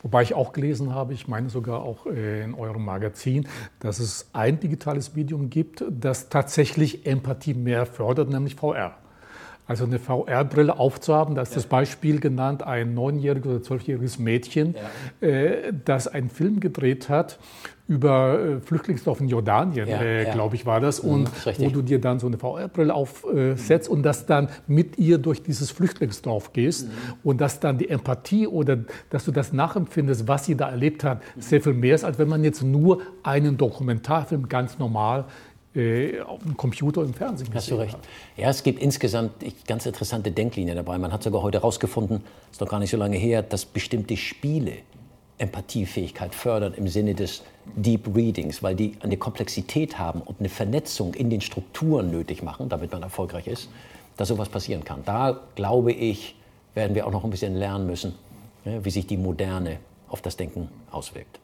Wobei ich auch gelesen habe, ich meine sogar auch äh, in eurem Magazin, dass es ein digitales Medium gibt, das tatsächlich Empathie mehr fördert, nämlich VR. Also eine VR-Brille aufzuhaben, da ist ja. das Beispiel genannt, ein neunjähriges oder zwölfjähriges Mädchen, ja. äh, das einen Film gedreht hat über äh, Flüchtlingsdorf in Jordanien, ja, äh, glaube ich, war das, mhm, und wo du dir dann so eine VR-Brille aufsetzt mhm. und das dann mit ihr durch dieses Flüchtlingsdorf gehst mhm. und dass dann die Empathie oder dass du das nachempfindest, was sie da erlebt hat, mhm. sehr viel mehr ist, als wenn man jetzt nur einen Dokumentarfilm ganz normal äh, auf dem Computer und im Fernsehen Hast du recht. Hat. Ja, es gibt insgesamt ganz interessante Denklinien dabei. Man hat sogar heute herausgefunden, ist noch gar nicht so lange her, dass bestimmte Spiele Empathiefähigkeit fördern im Sinne des Deep Readings, weil die eine Komplexität haben und eine Vernetzung in den Strukturen nötig machen, damit man erfolgreich ist, dass sowas passieren kann. Da glaube ich, werden wir auch noch ein bisschen lernen müssen, wie sich die Moderne auf das Denken auswirkt.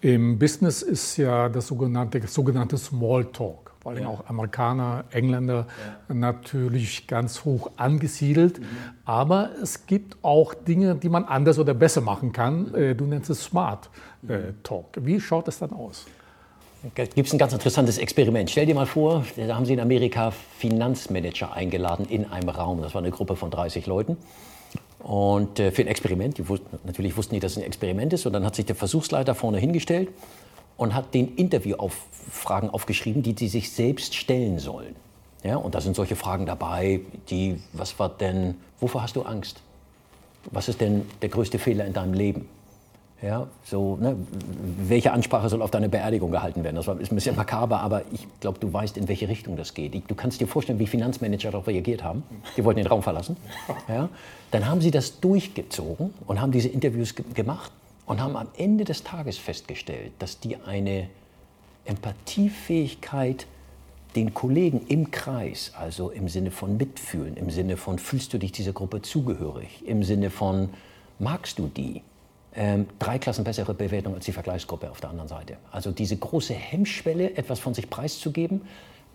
Im Business ist ja das sogenannte, sogenannte Smalltalk vor allem ja. auch Amerikaner, Engländer, ja. natürlich ganz hoch angesiedelt. Mhm. Aber es gibt auch Dinge, die man anders oder besser machen kann. Äh, du nennst es Smart äh, Talk. Wie schaut das dann aus? Da gibt es ein ganz interessantes Experiment. Stell dir mal vor, da haben sie in Amerika Finanzmanager eingeladen in einem Raum. Das war eine Gruppe von 30 Leuten. Und äh, für ein Experiment, die wussten, natürlich wussten die, dass es ein Experiment ist. Und dann hat sich der Versuchsleiter vorne hingestellt und hat den Interviewfragen aufgeschrieben, die sie sich selbst stellen sollen. Ja, und da sind solche Fragen dabei, die, was war denn, wovor hast du Angst? Was ist denn der größte Fehler in deinem Leben? Ja, so, ne, welche Ansprache soll auf deine Beerdigung gehalten werden? Das ist ein bisschen makaber, aber ich glaube, du weißt, in welche Richtung das geht. Du kannst dir vorstellen, wie Finanzmanager darauf reagiert haben. Die wollten den Raum verlassen. [LAUGHS] Ja, dann haben sie das durchgezogen und haben diese Interviews gemacht und haben am Ende des Tages festgestellt, dass die eine Empathiefähigkeit den Kollegen im Kreis, also im Sinne von Mitfühlen, im Sinne von fühlst du dich dieser Gruppe zugehörig, im Sinne von magst du die, ähm, drei Klassen bessere Bewertung als die Vergleichsgruppe auf der anderen Seite. Also diese große Hemmschwelle, etwas von sich preiszugeben,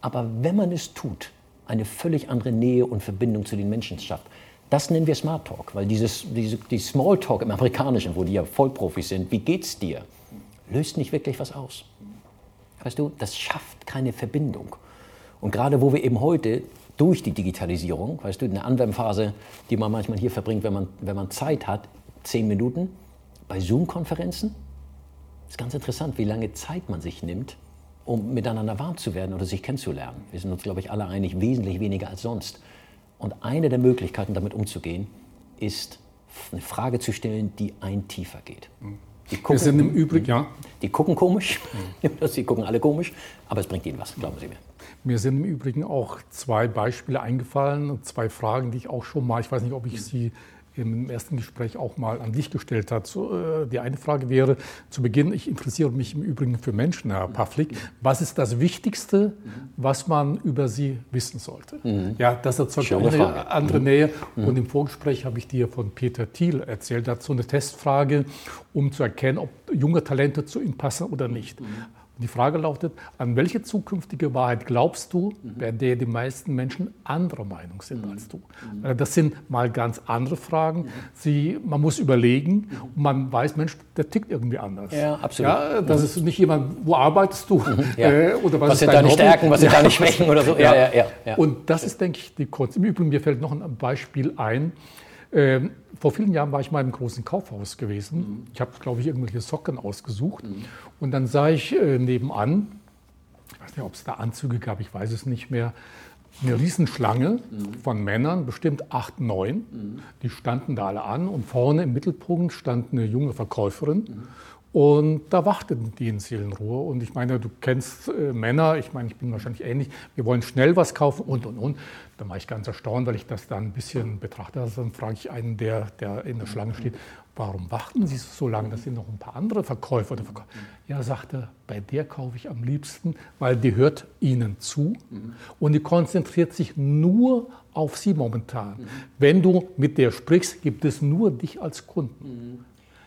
aber wenn man es tut, eine völlig andere Nähe und Verbindung zu den Menschen schafft. Das nennen wir Smart Talk, weil dieses, diese, die Small Talk im Amerikanischen, wo die ja Vollprofis sind, wie geht's dir, löst nicht wirklich was aus. Weißt du, das schafft keine Verbindung. Und gerade wo wir eben heute durch die Digitalisierung, weißt du, eine Anwendphase, die man manchmal hier verbringt, wenn man, wenn man Zeit hat, zehn Minuten, bei Zoom-Konferenzen, ist ganz interessant, wie lange Zeit man sich nimmt, um miteinander warm zu werden oder sich kennenzulernen. Wir sind uns, glaube ich, alle einig, wesentlich weniger als sonst. Und eine der Möglichkeiten, damit umzugehen, ist eine Frage zu stellen, die ein tiefer geht. Die gucken, Wir sind im Übrigen, ja. Die gucken komisch, [LAUGHS] sie gucken alle komisch, aber es bringt ihnen was, glauben Sie mir. Mir sind im Übrigen auch zwei Beispiele eingefallen, zwei Fragen, die ich auch schon mal, ich weiß nicht, ob ich sie im ersten Gespräch auch mal an dich gestellt hat. Äh, die eine Frage wäre zu Beginn, ich interessiere mich im Übrigen für Menschen, Herr Pavlik. Was ist das Wichtigste, was man über sie wissen sollte? Mhm. Ja, das erzeugt auch eine Frage. andere mhm. Nähe. Mhm. Und im Vorgespräch habe ich dir von Peter Thiel erzählt, dazu eine Testfrage, um zu erkennen, ob junge Talente zu ihm passen oder nicht. Mhm. Die Frage lautet, an welche zukünftige Wahrheit glaubst du, mhm. bei der die meisten Menschen anderer Meinung sind mhm. als du? Mhm. Das sind mal ganz andere Fragen. Mhm. Sie, man muss überlegen und man weiß, Mensch, der tickt irgendwie anders. Ja, absolut. Ja, das mhm. ist nicht jemand, wo arbeitest du? [LAUGHS] Ja. Äh, oder was, was sind deine Stärken, was sind deine Schwächen oder so? [LAUGHS] Ja, ja, ja, Und das ist, denke ich, die Kunst. Im Übrigen, mir fällt noch ein Beispiel ein. Ähm, vor vielen Jahren war ich mal im großen Kaufhaus gewesen. Ich habe, glaube ich, irgendwelche Socken ausgesucht. Mhm. Und dann sah ich äh, nebenan, ich weiß nicht, ob es da Anzüge gab, ich weiß es nicht mehr, eine Riesenschlange mhm. von Männern, bestimmt acht, neun. Die standen da alle an und vorne im Mittelpunkt stand eine junge Verkäuferin. Mhm. Und da warteten die in Seelenruhe. Und ich meine, du kennst äh, Männer, ich meine, ich bin wahrscheinlich ähnlich, wir wollen schnell was kaufen und, und, und. Da war ich ganz erstaunt, weil ich das dann ein bisschen betrachte. Also dann frage ich einen, der, der in der Schlange steht, warum warten Sie so lange? Das sind noch ein paar andere Verkäufer. Der Verkäufer. Ja, sagte, bei der kaufe ich am liebsten, weil die hört Ihnen zu und die konzentriert sich nur auf Sie momentan. Wenn du mit der sprichst, gibt es nur dich als Kunden.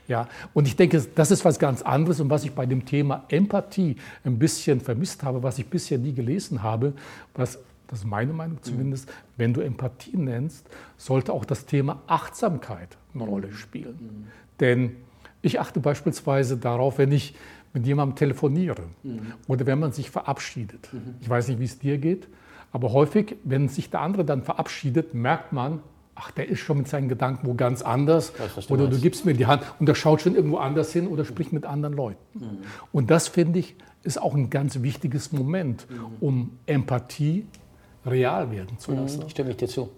Ja, und ich denke, das ist was ganz anderes und was ich bei dem Thema Empathie ein bisschen vermisst habe, was ich bisher nie gelesen habe, was das ist meine Meinung zumindest, wenn du Empathie nennst, sollte auch das Thema Achtsamkeit eine Rolle spielen. Mhm. Denn ich achte beispielsweise darauf, wenn ich mit jemandem telefoniere mhm. oder wenn man sich verabschiedet. Mhm. Ich weiß nicht, wie es dir geht, aber häufig, wenn sich der andere dann verabschiedet, merkt man, ach, der ist schon mit seinen Gedanken wo ganz anders. Du oder meinst. du gibst mir die Hand und der schaut schon irgendwo anders hin oder spricht mit anderen Leuten. Mhm. Und das, finde ich, ist auch ein ganz wichtiges Moment, mhm. um Empathie real werden zu lassen. Mhm, stimme ich dir zu.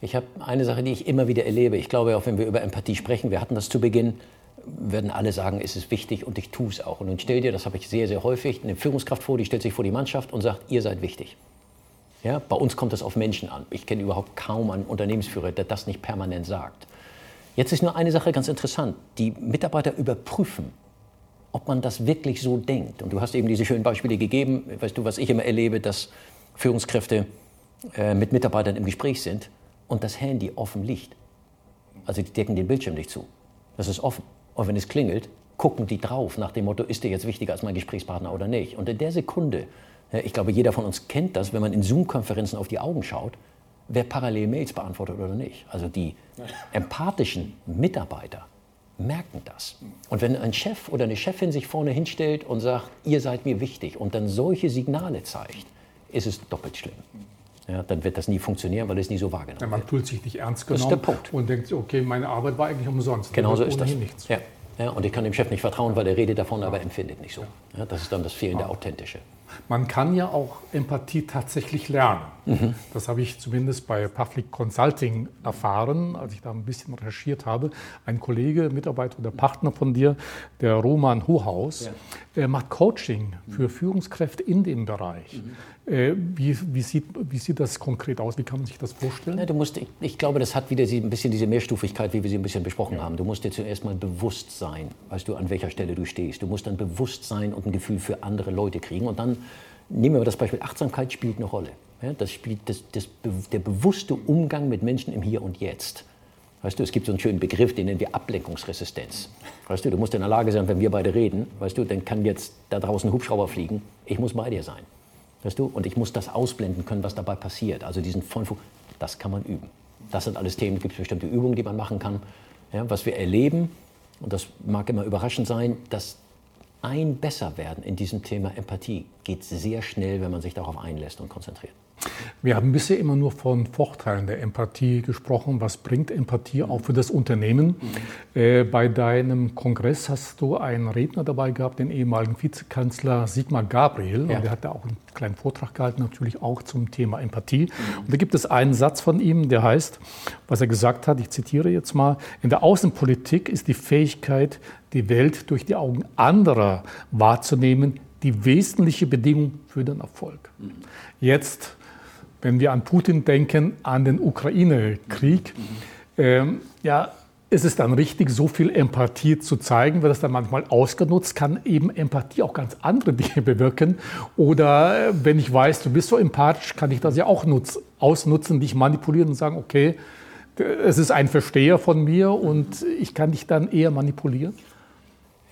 Ich habe eine Sache, die ich immer wieder erlebe. Ich glaube, auch wenn wir über Empathie sprechen, wir hatten das zu Beginn, werden alle sagen, es ist wichtig und ich tue es auch. Und nun stell dir, das habe ich sehr, sehr häufig, eine Führungskraft vor, die stellt sich vor die Mannschaft und sagt, ihr seid wichtig. Ja, bei uns kommt das auf Menschen an. Ich kenne überhaupt kaum einen Unternehmensführer, der das nicht permanent sagt. Jetzt ist nur eine Sache ganz interessant. Die Mitarbeiter überprüfen, ob man das wirklich so denkt. Und du hast eben diese schönen Beispiele gegeben. Weißt du, was ich immer erlebe, dass Führungskräfte äh, mit Mitarbeitern im Gespräch sind und das Handy offen liegt. Also die decken den Bildschirm nicht zu. Das ist offen. Und wenn es klingelt, gucken die drauf nach dem Motto, ist der jetzt wichtiger als mein Gesprächspartner oder nicht. Und in der Sekunde, ich glaube, jeder von uns kennt das, wenn man in Zoom-Konferenzen auf die Augen schaut, wer parallel Mails beantwortet oder nicht. Also die [LAUGHS] empathischen Mitarbeiter merken das. Und wenn ein Chef oder eine Chefin sich vorne hinstellt und sagt, ihr seid mir wichtig und dann solche Signale zeigt, ist es doppelt schlimm ja, dann wird das nie funktionieren, weil es nie so wahrgenommen ja, man wird. fühlt sich nicht ernst genommen das ist der Punkt. und denkt, okay, meine Arbeit war eigentlich umsonst. Genau so ist das. Nichts. Ja. Ja, und ich kann dem Chef nicht vertrauen, weil er redet davon, aber empfindet nicht so. Das ist dann das fehlende Authentische. Man kann ja auch Empathie tatsächlich lernen. Mhm. Das habe ich zumindest bei Public Consulting erfahren, als ich da ein bisschen recherchiert habe. Ein Kollege, Mitarbeiter oder Partner von dir, der Roman Hohaus, ja. der macht Coaching für Führungskräfte in dem Bereich. Mhm. Äh, wie, wie, sieht, wie sieht das konkret aus? Wie kann man sich das vorstellen? Ja, du musst, ich, glaube, das hat wieder ein bisschen diese Mehrstufigkeit, wie wir sie ein bisschen besprochen ja. haben. Du musst dir zuerst mal bewusst sein, weißt du, an welcher Stelle du stehst. Du musst dann bewusst sein und ein Gefühl für andere Leute kriegen. Und dann nehmen wir das Beispiel, Achtsamkeit spielt eine Rolle. Ja, das spielt das, das, der bewusste Umgang mit Menschen im Hier und Jetzt. Weißt du, es gibt so einen schönen Begriff, den nennen wir Ablenkungsresistenz. Weißt du, du musst in der Lage sein, wenn wir beide reden, weißt du, dann kann jetzt da draußen ein Hubschrauber fliegen, ich muss bei dir sein. Weißt du? Und ich muss das ausblenden können, was dabei passiert. Also diesen Vollfug, das kann man üben. Das sind alles Themen, es gibt bestimmte Übungen, die man machen kann. Ja, was wir erleben, und das mag immer überraschend sein, dass ein Besserwerden in diesem Thema Empathie geht sehr schnell, wenn man sich darauf einlässt und konzentriert. Wir haben bisher immer nur von Vorteilen der Empathie gesprochen. Was bringt Empathie auch für das Unternehmen? Mhm. Äh, bei deinem Kongress hast du einen Redner dabei gehabt, den ehemaligen Vizekanzler Sigmar Gabriel. Ja. Und der hat da auch einen kleinen Vortrag gehalten, natürlich auch zum Thema Empathie. Mhm. Und da gibt es einen Satz von ihm, der heißt, was er gesagt hat, ich zitiere jetzt mal, in der Außenpolitik ist die Fähigkeit, die Welt durch die Augen anderer wahrzunehmen, die wesentliche Bedingung für den Erfolg. Mhm. Jetzt wenn wir an Putin denken, an den Ukraine-Krieg, ähm, ja, ist es dann richtig, so viel Empathie zu zeigen, wird das dann manchmal ausgenutzt, kann eben Empathie auch ganz andere [LAUGHS] Dinge bewirken. Oder äh, wenn ich weiß, du bist so empathisch, kann ich das ja auch nutz, ausnutzen, dich manipulieren und sagen, okay, es ist ein Versteher von mir und ich kann dich dann eher manipulieren.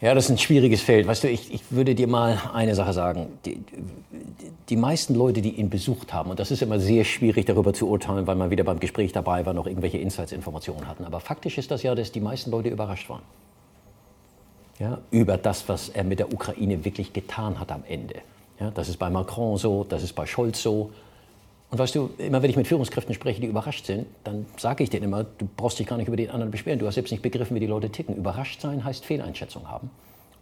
Ja, das ist ein schwieriges Feld. Weißt du, ich, ich würde dir mal eine Sache sagen. Die, die meisten Leute, die ihn besucht haben, und das ist immer sehr schwierig darüber zu urteilen, weil man wieder beim Gespräch dabei war, noch irgendwelche Insights-Informationen hatten. Aber faktisch ist das ja, dass die meisten Leute überrascht waren. Ja, über das, was er mit der Ukraine wirklich getan hat am Ende. Ja, das ist bei Macron so, das ist bei Scholz so. Und weißt du, immer wenn ich mit Führungskräften spreche, die überrascht sind, dann sage ich denen immer, du brauchst dich gar nicht über den anderen beschweren. Du hast selbst nicht begriffen, wie die Leute ticken. Überrascht sein heißt Fehleinschätzung haben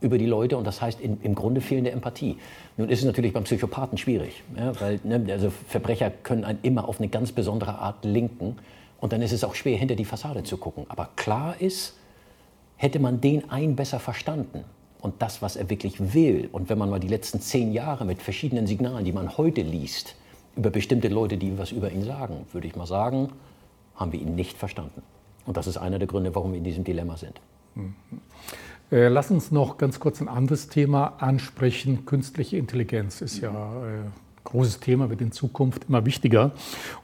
über die Leute und das heißt in, im Grunde fehlende Empathie. Nun ist es natürlich beim Psychopathen schwierig, ja, weil ne, also Verbrecher können einen immer auf eine ganz besondere Art linken und dann ist es auch schwer, hinter die Fassade zu gucken. Aber klar ist, hätte man den einen besser verstanden und das, was er wirklich will und wenn man mal die letzten zehn Jahre mit verschiedenen Signalen, die man heute liest, über bestimmte Leute, die was über ihn sagen, würde ich mal sagen, haben wir ihn nicht verstanden. Und das ist einer der Gründe, warum wir in diesem Dilemma sind. Mhm. Äh, lass uns noch ganz kurz ein anderes Thema ansprechen. Künstliche Intelligenz ist ja äh, großes Thema, wird in Zukunft immer wichtiger.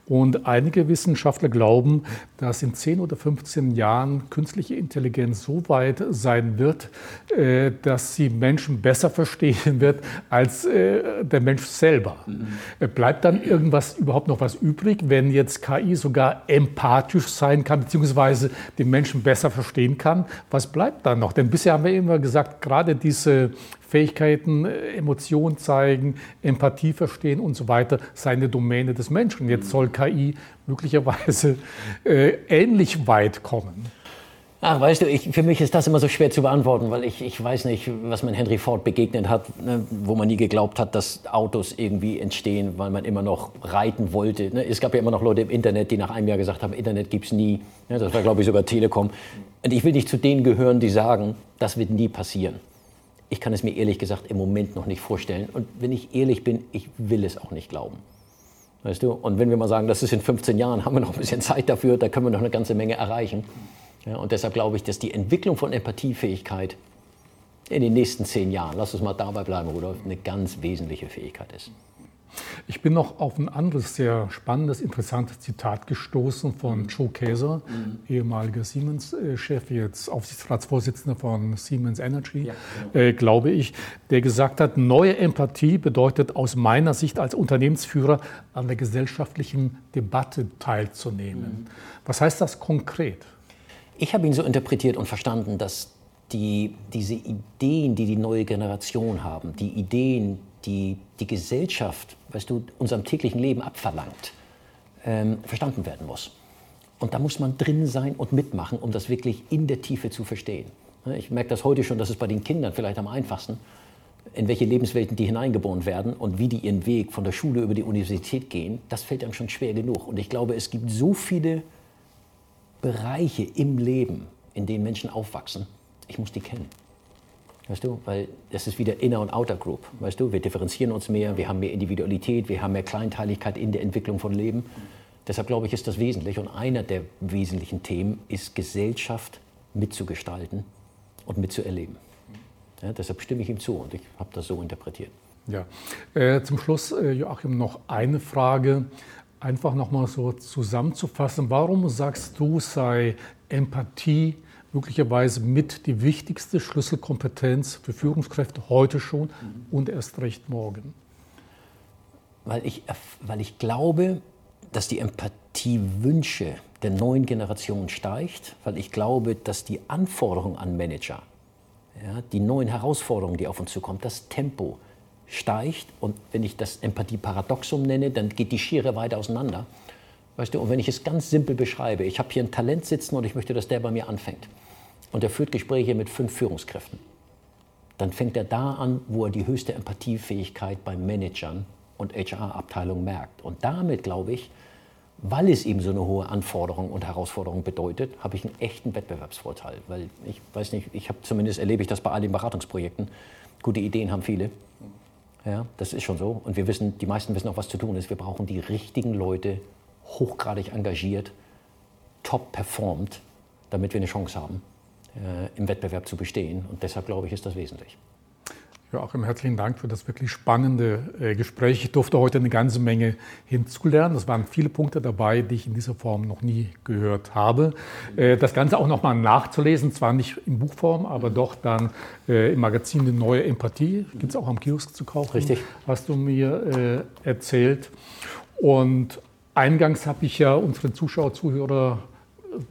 Und einige Wissenschaftler glauben, dass in 10 oder 15 Jahren künstliche Intelligenz so weit sein wird, äh, dass sie Menschen besser verstehen wird als äh, der Mensch selber. Mhm. Bleibt dann irgendwas überhaupt noch was übrig, wenn jetzt KI sogar empathisch sein kann, beziehungsweise den Menschen besser verstehen kann? Was bleibt dann noch? Denn bisher haben wir immer gesagt, gerade diese Fähigkeiten, äh, Emotionen zeigen, Empathie verstehen und so weiter, seine Domäne des Menschen. Jetzt soll KI möglicherweise äh, ähnlich weit kommen. Ach, weißt du, ich, für mich ist das immer so schwer zu beantworten, weil ich, ich weiß nicht, was man Henry Ford begegnet hat, ne, wo man nie geglaubt hat, dass Autos irgendwie entstehen, weil man immer noch reiten wollte. Ne? Es gab ja immer noch Leute im Internet, die nach einem Jahr gesagt haben, Internet gibt es nie. Ne? Das war, glaube ich, sogar Telekom. Und ich will nicht zu denen gehören, die sagen, das wird nie passieren ich kann es mir ehrlich gesagt im Moment noch nicht vorstellen. Und wenn ich ehrlich bin, ich will es auch nicht glauben. Weißt du? Und wenn wir mal sagen, das ist in 15 Jahren, haben wir noch ein bisschen Zeit dafür, da können wir noch eine ganze Menge erreichen. Ja, und deshalb glaube ich, dass die Entwicklung von Empathiefähigkeit in den nächsten zehn Jahren, lass uns mal dabei bleiben, Rudolf, eine ganz wesentliche Fähigkeit ist. Ich bin noch auf ein anderes sehr spannendes, interessantes Zitat gestoßen von mhm. Joe Kaeser, mhm. ehemaliger Siemens-Chef, jetzt Aufsichtsratsvorsitzender von Siemens Energy, ja, genau. äh, glaube ich, der gesagt hat, neue Empathie bedeutet aus meiner Sicht als Unternehmensführer an der gesellschaftlichen Debatte teilzunehmen. Mhm. Was heißt das konkret? Ich habe ihn so interpretiert und verstanden, dass die, diese Ideen, die die neue Generation haben, die Ideen, die die Gesellschaft, weißt du, unserem täglichen Leben abverlangt, ähm, verstanden werden muss. Und da muss man drin sein und mitmachen, um das wirklich in der Tiefe zu verstehen. Ich merke das heute schon, dass es bei den Kindern vielleicht am einfachsten, in welche Lebenswelten die hineingeboren werden und wie die ihren Weg von der Schule über die Universität gehen, das fällt einem schon schwer genug. Und ich glaube, es gibt so viele Bereiche im Leben, in denen Menschen aufwachsen, ich muss die kennen. Weißt du, weil das ist wieder Inner- und Outer Group. Weißt du, wir differenzieren uns mehr, wir haben mehr Individualität, wir haben mehr Kleinteiligkeit in der Entwicklung von Leben. Deshalb glaube ich, ist das wesentlich. Und einer der wesentlichen Themen ist, Gesellschaft mitzugestalten und mitzuerleben. Ja, deshalb stimme ich ihm zu und ich habe das so interpretiert. Ja, äh, zum Schluss, äh, Joachim, noch eine Frage. Einfach nochmal so zusammenzufassen. Warum sagst du, sei Empathie möglicherweise mit die wichtigste Schlüsselkompetenz für Führungskräfte heute schon und erst recht morgen? Weil ich, weil ich glaube, dass die Empathiewünsche der neuen Generation steigt, weil ich glaube, dass die Anforderungen an Manager, ja, die neuen Herausforderungen, die auf uns zukommen, das Tempo steigt. Und wenn ich das Empathieparadoxum nenne, dann geht die Schere weiter auseinander. Weißt du, und wenn ich es ganz simpel beschreibe, ich habe hier ein Talent sitzen und ich möchte, dass der bei mir anfängt. Und er führt Gespräche mit fünf Führungskräften. Dann fängt er da an, wo er die höchste Empathiefähigkeit bei Managern und HR-Abteilungen merkt. Und damit, glaube ich, weil es eben so eine hohe Anforderung und Herausforderung bedeutet, habe ich einen echten Wettbewerbsvorteil. Weil ich weiß nicht, ich habe zumindest erlebe ich das bei all den Beratungsprojekten. Gute Ideen haben viele. Ja, das ist schon so. Und wir wissen, die meisten wissen auch, was zu tun ist. Wir brauchen die richtigen Leute hochgradig engagiert, top performt, damit wir eine Chance haben, im Wettbewerb zu bestehen. Und deshalb glaube ich, ist das wesentlich. Joachim, herzlichen Dank für das wirklich spannende äh, Gespräch. Ich durfte heute eine ganze Menge hinzulernen. Es waren viele Punkte dabei, die ich in dieser Form noch nie gehört habe. Äh, das Ganze auch nochmal nachzulesen, zwar nicht in Buchform, aber doch dann äh, im Magazin Die neue Empathie. Gibt es auch am Kiosk zu kaufen. Richtig. Hast du mir erzählt. Und eingangs habe ich ja unseren Zuschauer, Zuhörer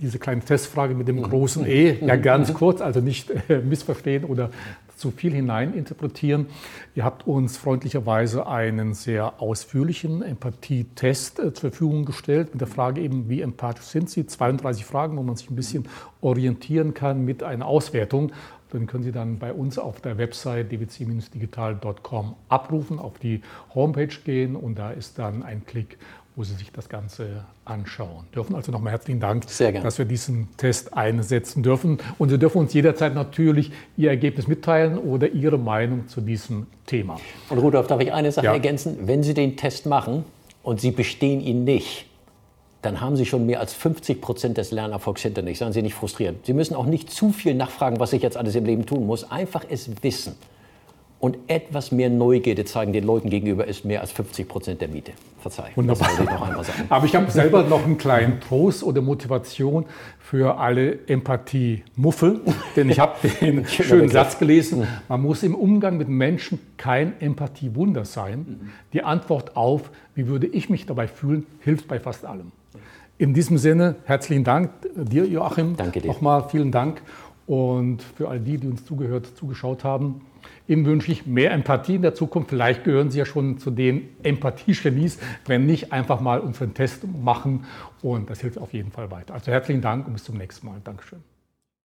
diese kleine Testfrage mit dem großen E, ja ganz kurz, also nicht äh, missverstehen oder zu viel hineininterpretieren. Ihr habt uns freundlicherweise einen sehr ausführlichen Empathietest äh, zur Verfügung gestellt mit der Frage eben, wie empathisch sind Sie? 32 Fragen, wo man sich ein bisschen orientieren kann mit einer Auswertung. Den können Sie dann bei uns auf der Website dwc-digital.com abrufen, auf die Homepage gehen und da ist dann ein Klick wo Sie sich das Ganze anschauen dürfen. Also nochmal herzlichen Dank, dass wir diesen Test einsetzen dürfen. Und Sie dürfen uns jederzeit natürlich Ihr Ergebnis mitteilen oder Ihre Meinung zu diesem Thema. Und Rudolf, darf ich eine Sache ja. ergänzen? Wenn Sie den Test machen und Sie bestehen ihn nicht, dann haben Sie schon mehr als 50 Prozent des Lernerfolgs hinter sich. Seien Sie nicht frustriert. Sie müssen auch nicht zu viel nachfragen, was ich jetzt alles im Leben tun muss. Einfach es wissen und etwas mehr Neugierde zeigen den Leuten gegenüber ist mehr als 50 Prozent der Miete. Verzeih. Wunderbar. Ich [LAUGHS] Aber ich habe selber noch einen kleinen Trost oder Motivation für alle Empathie-Muffel, [LAUGHS] denn ich habe [LAUGHS] den schönen Satz gelesen, man muss im Umgang mit Menschen kein Empathie-Wunder sein. Die Antwort auf, wie würde ich mich dabei fühlen, hilft bei fast allem. In diesem Sinne, herzlichen Dank dir, Joachim. Danke dir. Nochmal vielen Dank. Und für all die, die uns zugehört, zugeschaut haben, Ihnen wünsche ich mehr Empathie in der Zukunft. Vielleicht gehören Sie ja schon zu den Empathie-Genies. Wenn nicht, einfach mal unseren Test machen und das hilft auf jeden Fall weiter. Also herzlichen Dank und bis zum nächsten Mal. Dankeschön.